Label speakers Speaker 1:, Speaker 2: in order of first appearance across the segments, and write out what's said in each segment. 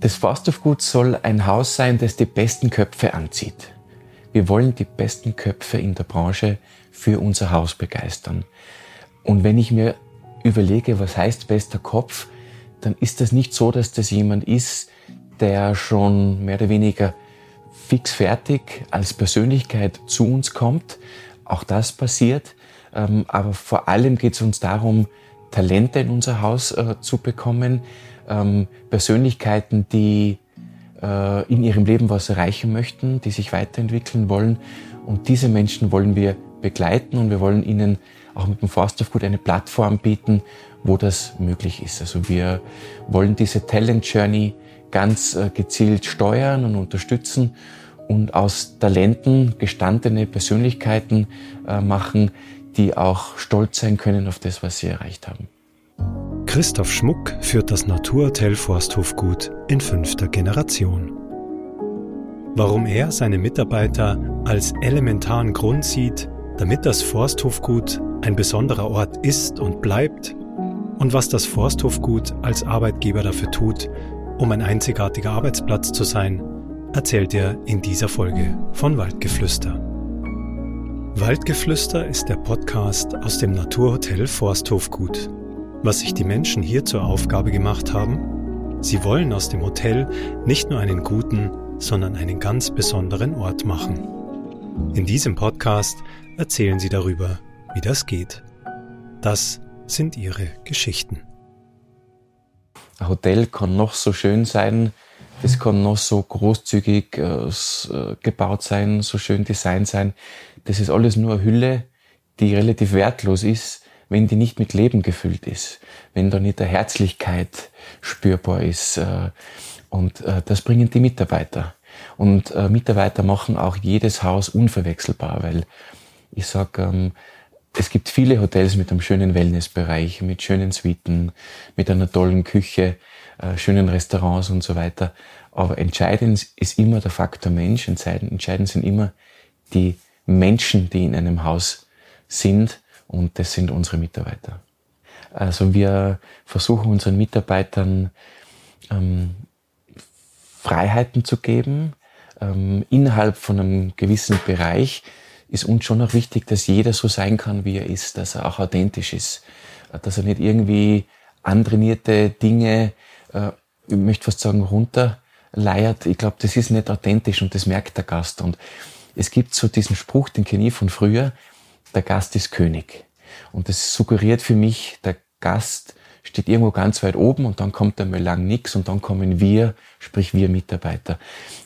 Speaker 1: Das Forsthof-Gut soll ein Haus sein, das die besten Köpfe anzieht. Wir wollen die besten Köpfe in der Branche für unser Haus begeistern. Und wenn ich mir überlege, was heißt bester Kopf, dann ist das nicht so, dass das jemand ist, der schon mehr oder weniger fix fertig als Persönlichkeit zu uns kommt. Auch das passiert. Ähm, aber vor allem geht es uns darum, Talente in unser Haus äh, zu bekommen, ähm, Persönlichkeiten, die äh, in ihrem Leben was erreichen möchten, die sich weiterentwickeln wollen. Und diese Menschen wollen wir begleiten und wir wollen ihnen auch mit dem Forsthofgut eine Plattform bieten, wo das möglich ist. Also wir wollen diese Talent Journey ganz äh, gezielt steuern und unterstützen und aus Talenten gestandene Persönlichkeiten äh, machen, die auch stolz sein können auf das, was sie erreicht haben.
Speaker 2: Christoph Schmuck führt das Naturhotel Forsthofgut in fünfter Generation. Warum er seine Mitarbeiter als elementaren Grund sieht, damit das Forsthofgut ein besonderer Ort ist und bleibt und was das Forsthofgut als Arbeitgeber dafür tut, um ein einzigartiger Arbeitsplatz zu sein, erzählt er in dieser Folge von Waldgeflüster. Waldgeflüster ist der Podcast aus dem Naturhotel Forsthofgut. Was sich die Menschen hier zur Aufgabe gemacht haben, sie wollen aus dem Hotel nicht nur einen guten, sondern einen ganz besonderen Ort machen. In diesem Podcast erzählen sie darüber, wie das geht. Das sind ihre Geschichten.
Speaker 1: Ein Hotel kann noch so schön sein, das kann noch so großzügig äh, äh, gebaut sein, so schön designt sein. Das ist alles nur eine Hülle, die relativ wertlos ist, wenn die nicht mit Leben gefüllt ist, wenn da nicht eine Herzlichkeit spürbar ist. Äh, und äh, das bringen die Mitarbeiter. Und äh, Mitarbeiter machen auch jedes Haus unverwechselbar, weil ich sag, ähm, es gibt viele Hotels mit einem schönen Wellnessbereich, mit schönen Suiten, mit einer tollen Küche, schönen Restaurants und so weiter. Aber entscheidend ist immer der Faktor Mensch. Entscheidend sind immer die Menschen, die in einem Haus sind. Und das sind unsere Mitarbeiter. Also wir versuchen unseren Mitarbeitern ähm, Freiheiten zu geben, ähm, innerhalb von einem gewissen Bereich, ist uns schon auch wichtig, dass jeder so sein kann, wie er ist, dass er auch authentisch ist, dass er nicht irgendwie antrainierte Dinge, äh, ich möchte fast sagen, runterleiert. Ich glaube, das ist nicht authentisch und das merkt der Gast. Und es gibt so diesen Spruch, den kenne ich von früher, der Gast ist König. Und das suggeriert für mich, der Gast steht irgendwo ganz weit oben und dann kommt einmal lang nichts und dann kommen wir, sprich wir Mitarbeiter.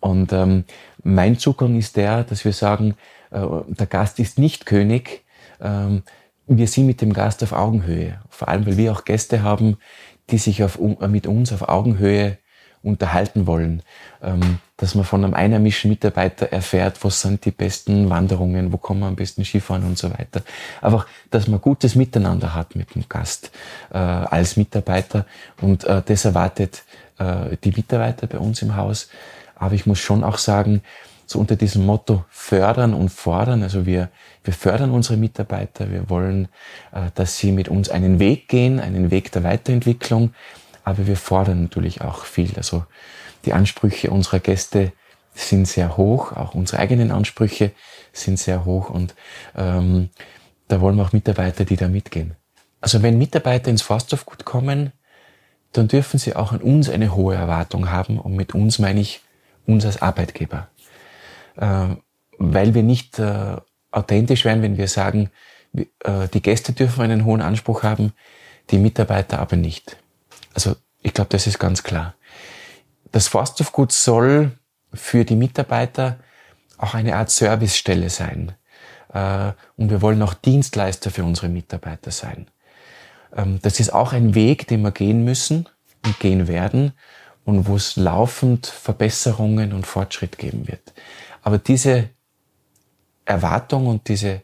Speaker 1: Und ähm, mein Zugang ist der, dass wir sagen, äh, der Gast ist nicht König. Ähm, wir sind mit dem Gast auf Augenhöhe. Vor allem, weil wir auch Gäste haben, die sich auf, mit uns auf Augenhöhe unterhalten wollen. Ähm, dass man von einem einheimischen Mitarbeiter erfährt, was sind die besten Wanderungen, wo kann man am besten Skifahren und so weiter. Einfach, dass man gutes Miteinander hat mit dem Gast äh, als Mitarbeiter und äh, das erwartet äh, die Mitarbeiter bei uns im Haus. Aber ich muss schon auch sagen, so unter diesem Motto fördern und fordern. Also wir, wir fördern unsere Mitarbeiter. Wir wollen, äh, dass sie mit uns einen Weg gehen, einen Weg der Weiterentwicklung. Aber wir fordern natürlich auch viel. Also die Ansprüche unserer Gäste sind sehr hoch. Auch unsere eigenen Ansprüche sind sehr hoch. Und ähm, da wollen wir auch Mitarbeiter, die da mitgehen. Also wenn Mitarbeiter ins Forsthofgut kommen, dann dürfen sie auch an uns eine hohe Erwartung haben. Und mit uns meine ich uns als Arbeitgeber äh, weil wir nicht äh, authentisch wären, wenn wir sagen, äh, die Gäste dürfen einen hohen Anspruch haben, die Mitarbeiter aber nicht. Also ich glaube, das ist ganz klar. Das Forsthofgut soll für die Mitarbeiter auch eine Art Servicestelle sein. Äh, und wir wollen auch Dienstleister für unsere Mitarbeiter sein. Ähm, das ist auch ein Weg, den wir gehen müssen und gehen werden und wo es laufend Verbesserungen und Fortschritt geben wird. Aber diese Erwartung und diese äh,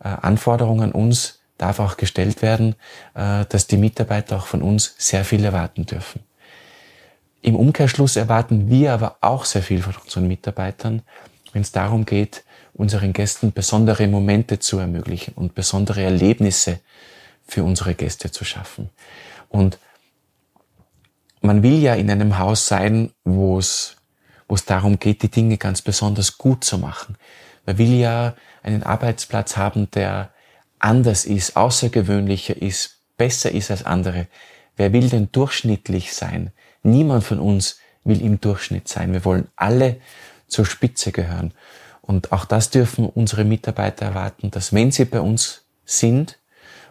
Speaker 1: Anforderung an uns darf auch gestellt werden, äh, dass die Mitarbeiter auch von uns sehr viel erwarten dürfen. Im Umkehrschluss erwarten wir aber auch sehr viel von unseren Mitarbeitern, wenn es darum geht, unseren Gästen besondere Momente zu ermöglichen und besondere Erlebnisse für unsere Gäste zu schaffen. Und man will ja in einem Haus sein, wo es wo es darum geht, die Dinge ganz besonders gut zu machen. Man will ja einen Arbeitsplatz haben, der anders ist, außergewöhnlicher ist, besser ist als andere. Wer will denn durchschnittlich sein? Niemand von uns will im Durchschnitt sein. Wir wollen alle zur Spitze gehören. Und auch das dürfen unsere Mitarbeiter erwarten, dass wenn sie bei uns sind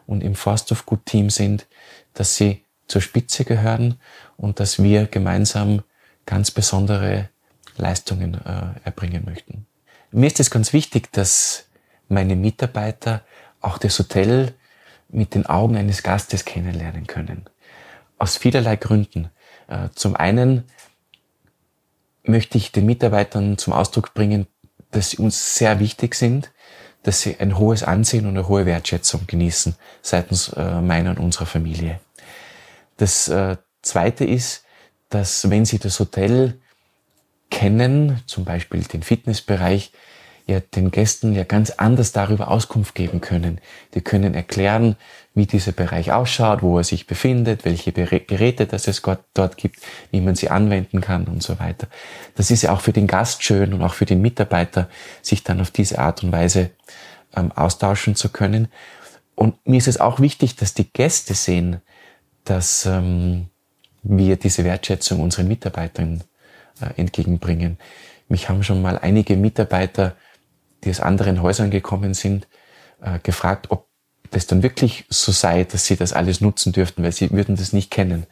Speaker 1: und im Forsthof Gut Team sind, dass sie zur Spitze gehören und dass wir gemeinsam ganz besondere Leistungen äh, erbringen möchten. Mir ist es ganz wichtig, dass meine Mitarbeiter auch das Hotel mit den Augen eines Gastes kennenlernen können. Aus vielerlei Gründen. Äh, zum einen möchte ich den Mitarbeitern zum Ausdruck bringen, dass sie uns sehr wichtig sind, dass sie ein hohes Ansehen und eine hohe Wertschätzung genießen seitens äh, meiner und unserer Familie. Das äh, Zweite ist, dass wenn sie das Hotel kennen, zum Beispiel den Fitnessbereich, ja den Gästen ja ganz anders darüber Auskunft geben können. Die können erklären, wie dieser Bereich ausschaut, wo er sich befindet, welche Geräte das es dort gibt, wie man sie anwenden kann und so weiter. Das ist ja auch für den Gast schön und auch für den Mitarbeiter, sich dann auf diese Art und Weise ähm, austauschen zu können. Und mir ist es auch wichtig, dass die Gäste sehen, dass ähm, wir diese Wertschätzung unseren Mitarbeitern äh, entgegenbringen. Mich haben schon mal einige Mitarbeiter, die aus anderen Häusern gekommen sind, äh, gefragt, ob das dann wirklich so sei, dass sie das alles nutzen dürften, weil sie würden das nicht kennen.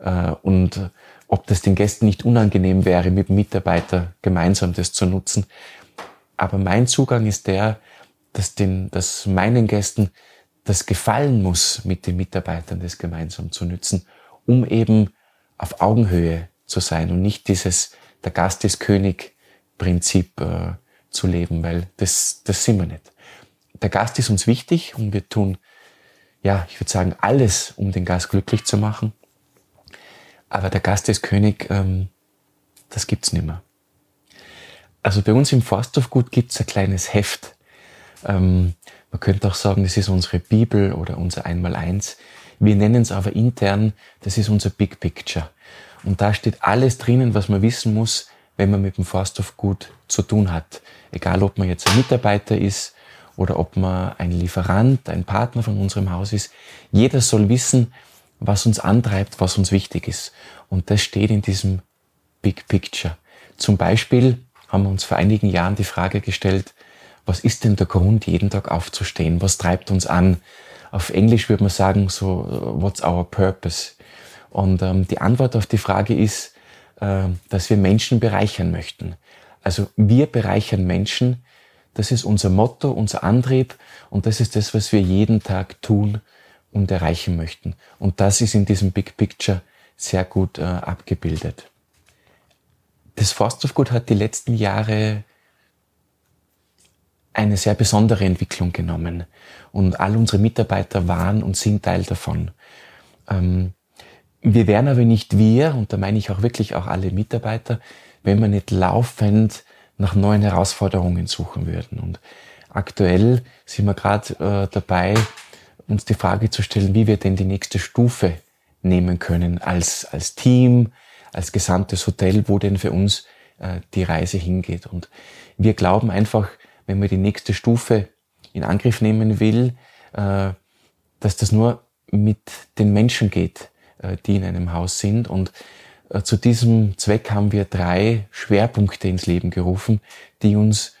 Speaker 1: Äh, und ob das den Gästen nicht unangenehm wäre, mit dem Mitarbeiter gemeinsam das zu nutzen. Aber mein Zugang ist der, dass, den, dass meinen Gästen das gefallen muss, mit den Mitarbeitern das gemeinsam zu nutzen, um eben auf Augenhöhe zu sein und nicht dieses der Gast ist König Prinzip äh, zu leben, weil das, das sind wir nicht. Der Gast ist uns wichtig und wir tun, ja, ich würde sagen, alles, um den Gast glücklich zu machen. Aber der Gast ist König, ähm, das gibt's nicht mehr. Also bei uns im Forsthofgut gibt's ein kleines Heft. Ähm, man könnte auch sagen, das ist unsere Bibel oder unser Einmaleins. Wir nennen es aber intern, das ist unser Big Picture. Und da steht alles drinnen, was man wissen muss, wenn man mit dem Forsthof gut zu tun hat. Egal, ob man jetzt ein Mitarbeiter ist oder ob man ein Lieferant, ein Partner von unserem Haus ist. Jeder soll wissen, was uns antreibt, was uns wichtig ist. Und das steht in diesem Big Picture. Zum Beispiel haben wir uns vor einigen Jahren die Frage gestellt, was ist denn der Grund, jeden Tag aufzustehen? Was treibt uns an? Auf Englisch würde man sagen, so, what's our purpose? Und ähm, die Antwort auf die Frage ist, dass wir Menschen bereichern möchten. Also wir bereichern Menschen. Das ist unser Motto, unser Antrieb und das ist das, was wir jeden Tag tun und erreichen möchten. Und das ist in diesem Big Picture sehr gut äh, abgebildet. Das Forsthofgut hat die letzten Jahre eine sehr besondere Entwicklung genommen und all unsere Mitarbeiter waren und sind Teil davon. Ähm, wir wären aber nicht wir, und da meine ich auch wirklich auch alle Mitarbeiter, wenn wir nicht laufend nach neuen Herausforderungen suchen würden. Und aktuell sind wir gerade äh, dabei, uns die Frage zu stellen, wie wir denn die nächste Stufe nehmen können als, als Team, als gesamtes Hotel, wo denn für uns äh, die Reise hingeht. Und wir glauben einfach, wenn man die nächste Stufe in Angriff nehmen will, äh, dass das nur mit den Menschen geht, die in einem Haus sind. Und äh, zu diesem Zweck haben wir drei Schwerpunkte ins Leben gerufen, die uns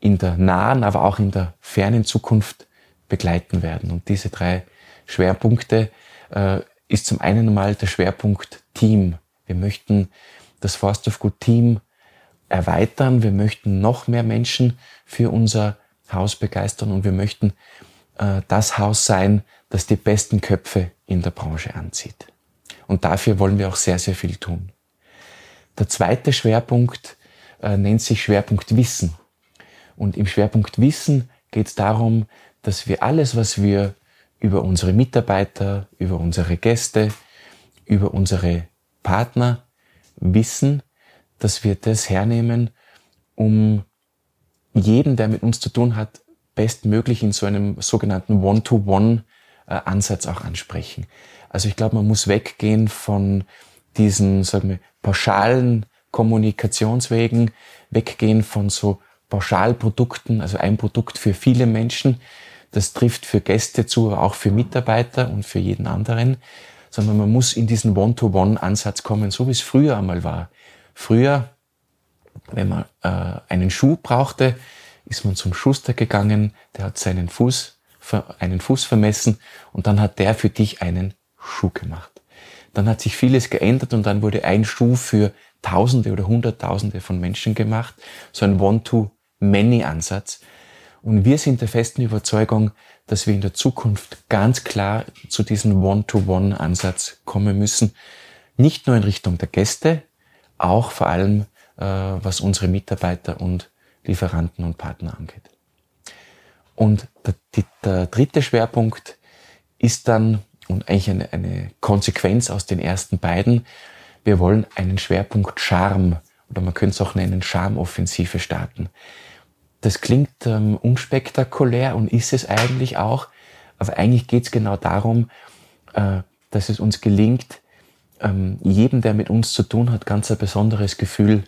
Speaker 1: in der nahen, aber auch in der fernen Zukunft begleiten werden. Und diese drei Schwerpunkte äh, ist zum einen mal der Schwerpunkt Team. Wir möchten das Forsthofgut Team erweitern. Wir möchten noch mehr Menschen für unser Haus begeistern und wir möchten äh, das Haus sein, das die besten Köpfe in der Branche anzieht. Und dafür wollen wir auch sehr, sehr viel tun. Der zweite Schwerpunkt äh, nennt sich Schwerpunkt Wissen. Und im Schwerpunkt Wissen geht es darum, dass wir alles, was wir über unsere Mitarbeiter, über unsere Gäste, über unsere Partner wissen, dass wir das hernehmen, um jeden, der mit uns zu tun hat, bestmöglich in so einem sogenannten One-to-One-Ansatz auch ansprechen. Also ich glaube, man muss weggehen von diesen, sagen wir, pauschalen Kommunikationswegen, weggehen von so Pauschalprodukten, also ein Produkt für viele Menschen. Das trifft für Gäste zu, aber auch für Mitarbeiter und für jeden anderen. Sondern man muss in diesen One-to-One-Ansatz kommen, so wie es früher einmal war. Früher, wenn man äh, einen Schuh brauchte, ist man zum Schuster gegangen, der hat seinen Fuß, einen Fuß vermessen und dann hat der für dich einen Schuh gemacht. Dann hat sich vieles geändert und dann wurde ein Schuh für Tausende oder Hunderttausende von Menschen gemacht. So ein One-to-Many-Ansatz. Und wir sind der festen Überzeugung, dass wir in der Zukunft ganz klar zu diesem One-to-One-Ansatz kommen müssen. Nicht nur in Richtung der Gäste, auch vor allem äh, was unsere Mitarbeiter und Lieferanten und Partner angeht. Und der, der dritte Schwerpunkt ist dann, und eigentlich eine, eine Konsequenz aus den ersten beiden, wir wollen einen Schwerpunkt Charme oder man könnte es auch nennen Charmoffensive starten. Das klingt ähm, unspektakulär und ist es eigentlich auch, aber eigentlich geht es genau darum, äh, dass es uns gelingt, ähm, jedem, der mit uns zu tun hat, ganz ein besonderes Gefühl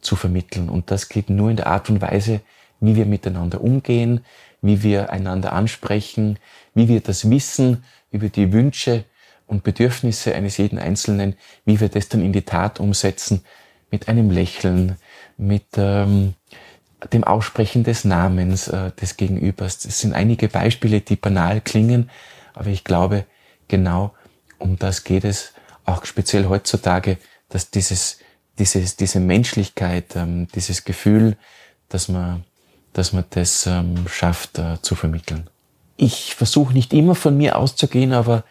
Speaker 1: zu vermitteln. Und das geht nur in der Art und Weise, wie wir miteinander umgehen, wie wir einander ansprechen, wie wir das Wissen über die Wünsche und Bedürfnisse eines jeden Einzelnen, wie wir das dann in die Tat umsetzen, mit einem Lächeln, mit ähm, dem Aussprechen des Namens äh, des Gegenübers. Das sind einige Beispiele, die banal klingen, aber ich glaube, genau um das geht es, auch speziell heutzutage, dass dieses dieses, diese Menschlichkeit, ähm, dieses Gefühl, dass man, dass man das ähm, schafft äh, zu vermitteln. Ich versuche nicht immer von mir auszugehen, aber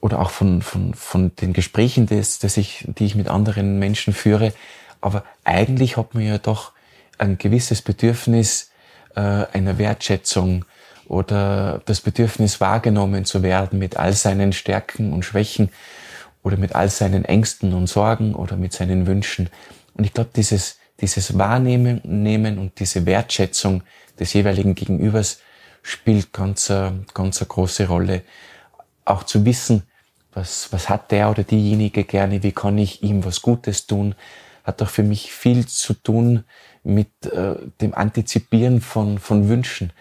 Speaker 1: oder auch von, von, von den Gesprächen, des, des ich, die ich mit anderen Menschen führe. Aber eigentlich hat man ja doch ein gewisses Bedürfnis äh, einer Wertschätzung oder das Bedürfnis wahrgenommen zu werden mit all seinen Stärken und Schwächen oder mit all seinen Ängsten und Sorgen oder mit seinen Wünschen. Und ich glaube, dieses, dieses Wahrnehmen nehmen und diese Wertschätzung des jeweiligen Gegenübers spielt ganz, äh, ganz eine große Rolle. Auch zu wissen, was, was hat der oder diejenige gerne, wie kann ich ihm was Gutes tun, hat auch für mich viel zu tun mit äh, dem Antizipieren von, von Wünschen.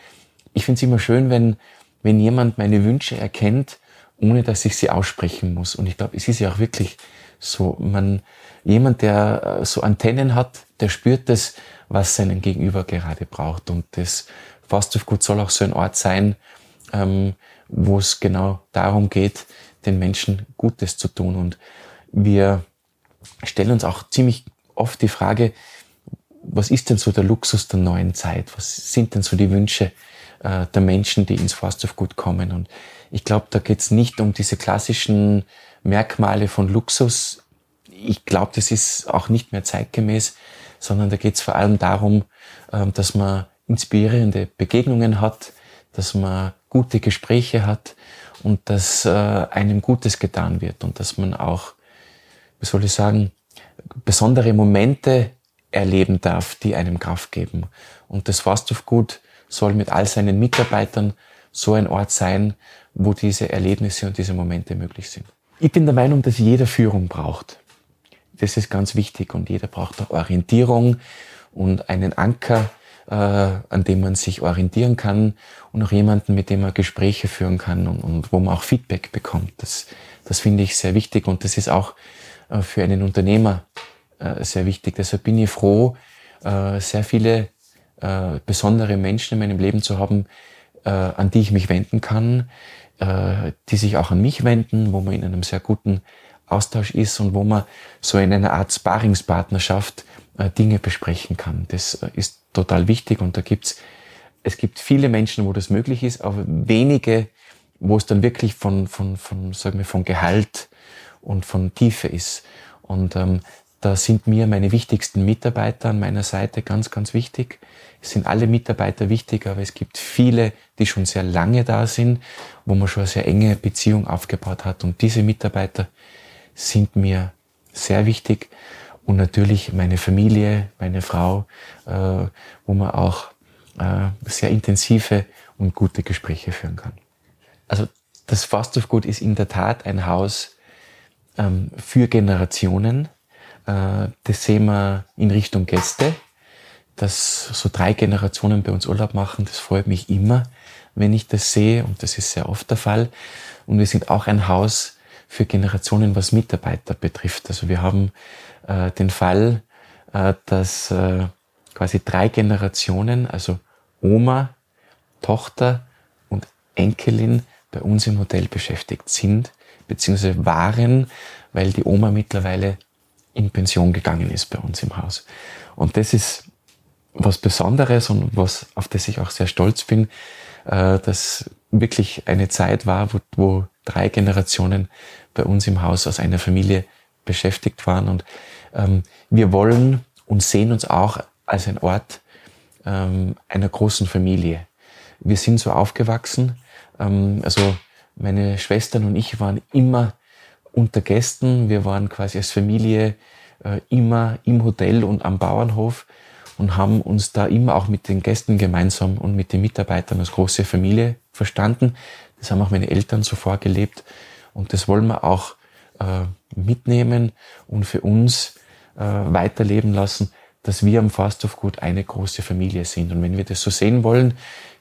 Speaker 1: Ich finde es immer schön, wenn, wenn jemand meine Wünsche erkennt ohne dass ich sie aussprechen muss. Und ich glaube, es ist ja auch wirklich so, man, jemand, der äh, so Antennen hat, der spürt das, was seinen Gegenüber gerade braucht. Und das Fastfood soll auch so ein Ort sein, ähm, wo es genau darum geht, den Menschen Gutes zu tun. Und wir stellen uns auch ziemlich oft die Frage, was ist denn so der Luxus der neuen Zeit? Was sind denn so die Wünsche äh, der Menschen, die ins Fastfood kommen? Und ich glaube, da geht es nicht um diese klassischen Merkmale von Luxus. Ich glaube, das ist auch nicht mehr zeitgemäß, sondern da geht es vor allem darum, ähm, dass man inspirierende Begegnungen hat, dass man gute Gespräche hat und dass äh, einem Gutes getan wird und dass man auch, wie soll ich sagen, besondere Momente erleben darf, die einem Kraft geben. Und das Fastfood soll mit all seinen Mitarbeitern so ein Ort sein, wo diese Erlebnisse und diese Momente möglich sind. Ich bin der Meinung, dass jeder Führung braucht. Das ist ganz wichtig und jeder braucht auch Orientierung und einen Anker, äh, an dem man sich orientieren kann und auch jemanden, mit dem man Gespräche führen kann und, und wo man auch Feedback bekommt. Das, das finde ich sehr wichtig und das ist auch äh, für einen Unternehmer äh, sehr wichtig. Deshalb bin ich froh, äh, sehr viele äh, besondere Menschen in meinem Leben zu haben, äh, an die ich mich wenden kann, die sich auch an mich wenden, wo man in einem sehr guten Austausch ist und wo man so in einer Art Sparingspartnerschaft äh, Dinge besprechen kann. Das äh, ist total wichtig und da gibt's es gibt viele Menschen, wo das möglich ist, aber wenige, wo es dann wirklich von, von, von, sagen wir, von Gehalt und von Tiefe ist. Und ähm, da sind mir meine wichtigsten Mitarbeiter an meiner Seite ganz, ganz wichtig. Sind alle Mitarbeiter wichtig, aber es gibt viele, die schon sehr lange da sind, wo man schon eine sehr enge Beziehung aufgebaut hat. Und diese Mitarbeiter sind mir sehr wichtig. Und natürlich meine Familie, meine Frau, äh, wo man auch äh, sehr intensive und gute Gespräche führen kann. Also das Fastfood ist in der Tat ein Haus, ähm, für Generationen. Äh, das sehen wir in Richtung Gäste, dass so drei Generationen bei uns Urlaub machen. Das freut mich immer, wenn ich das sehe und das ist sehr oft der Fall. Und wir sind auch ein Haus für Generationen, was Mitarbeiter betrifft. Also wir haben äh, den Fall, äh, dass äh, quasi drei Generationen, also Oma, Tochter und Enkelin bei uns im Hotel beschäftigt sind, beziehungsweise waren, weil die Oma mittlerweile in Pension gegangen ist bei uns im Haus. Und das ist was Besonderes und was, auf das ich auch sehr stolz bin, äh, dass wirklich eine Zeit war, wo, wo drei Generationen bei uns im Haus aus einer Familie beschäftigt waren. Und ähm, wir wollen und sehen uns auch als ein Ort ähm, einer großen Familie. Wir sind so aufgewachsen. Ähm, also meine Schwestern und ich waren immer unter Gästen. Wir waren quasi als Familie äh, immer im Hotel und am Bauernhof und haben uns da immer auch mit den Gästen gemeinsam und mit den Mitarbeitern als große Familie verstanden. Das haben auch meine Eltern so vorgelebt und das wollen wir auch äh, mitnehmen und für uns äh, weiterleben lassen, dass wir am Forsthof Gut eine große Familie sind. Und wenn wir das so sehen wollen,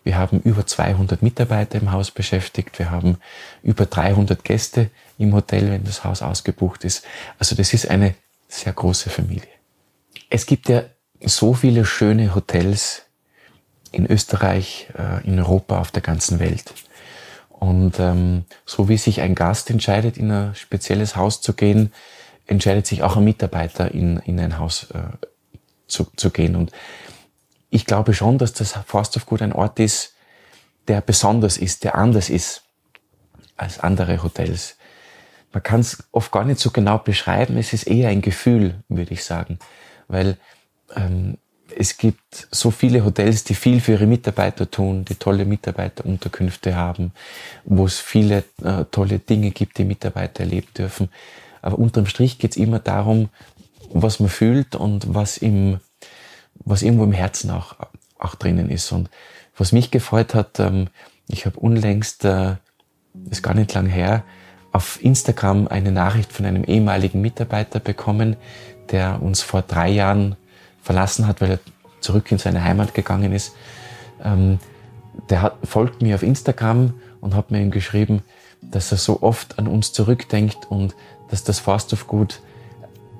Speaker 1: wir haben über 200 Mitarbeiter im Haus beschäftigt, wir haben über 300 Gäste im Hotel, wenn das Haus ausgebucht ist. Also das ist eine sehr große Familie. Es gibt ja so viele schöne Hotels in Österreich, äh, in Europa, auf der ganzen Welt. Und ähm, so wie sich ein Gast entscheidet, in ein spezielles Haus zu gehen, entscheidet sich auch ein Mitarbeiter, in, in ein Haus äh, zu, zu gehen. Und ich glaube schon, dass das Forsthofgut ein Ort ist, der besonders ist, der anders ist als andere Hotels. Man kann es oft gar nicht so genau beschreiben, es ist eher ein Gefühl, würde ich sagen. Weil ähm, es gibt so viele Hotels, die viel für ihre Mitarbeiter tun, die tolle Mitarbeiterunterkünfte haben, wo es viele äh, tolle Dinge gibt, die Mitarbeiter erleben dürfen. Aber unterm Strich geht es immer darum, was man fühlt und was im, was irgendwo im Herzen auch, auch drinnen ist. Und was mich gefreut hat, ähm, ich habe unlängst, äh, ist gar nicht lang her, auf Instagram eine Nachricht von einem ehemaligen Mitarbeiter bekommen, der uns vor drei Jahren verlassen hat, weil er zurück in seine Heimat gegangen ist. Ähm, der hat, folgt mir auf Instagram und hat mir ihm geschrieben, dass er so oft an uns zurückdenkt und dass das Forsthofgut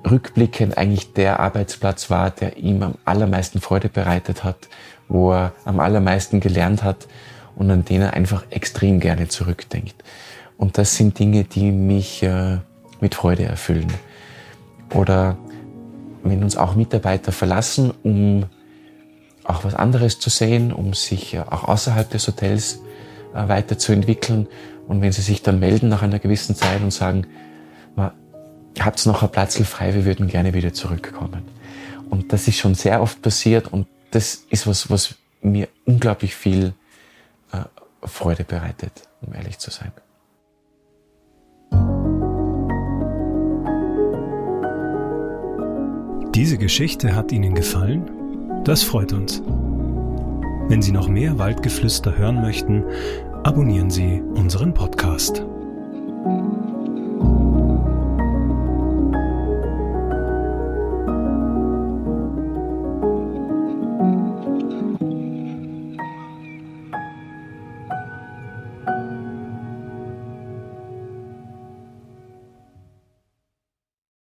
Speaker 1: rückblickend eigentlich der Arbeitsplatz war, der ihm am allermeisten Freude bereitet hat, wo er am allermeisten gelernt hat und an den er einfach extrem gerne zurückdenkt. Und das sind Dinge, die mich äh, mit Freude erfüllen. Oder wenn uns auch Mitarbeiter verlassen, um auch was anderes zu sehen, um sich auch außerhalb des Hotels äh, weiterzuentwickeln. Und wenn sie sich dann melden nach einer gewissen Zeit und sagen, habt noch ein Platz frei, wir würden gerne wieder zurückkommen. Und das ist schon sehr oft passiert und das ist was, was mir unglaublich viel äh, Freude bereitet, um ehrlich zu sein.
Speaker 2: Diese Geschichte hat Ihnen gefallen? Das freut uns. Wenn Sie noch mehr Waldgeflüster hören möchten, abonnieren Sie unseren Podcast.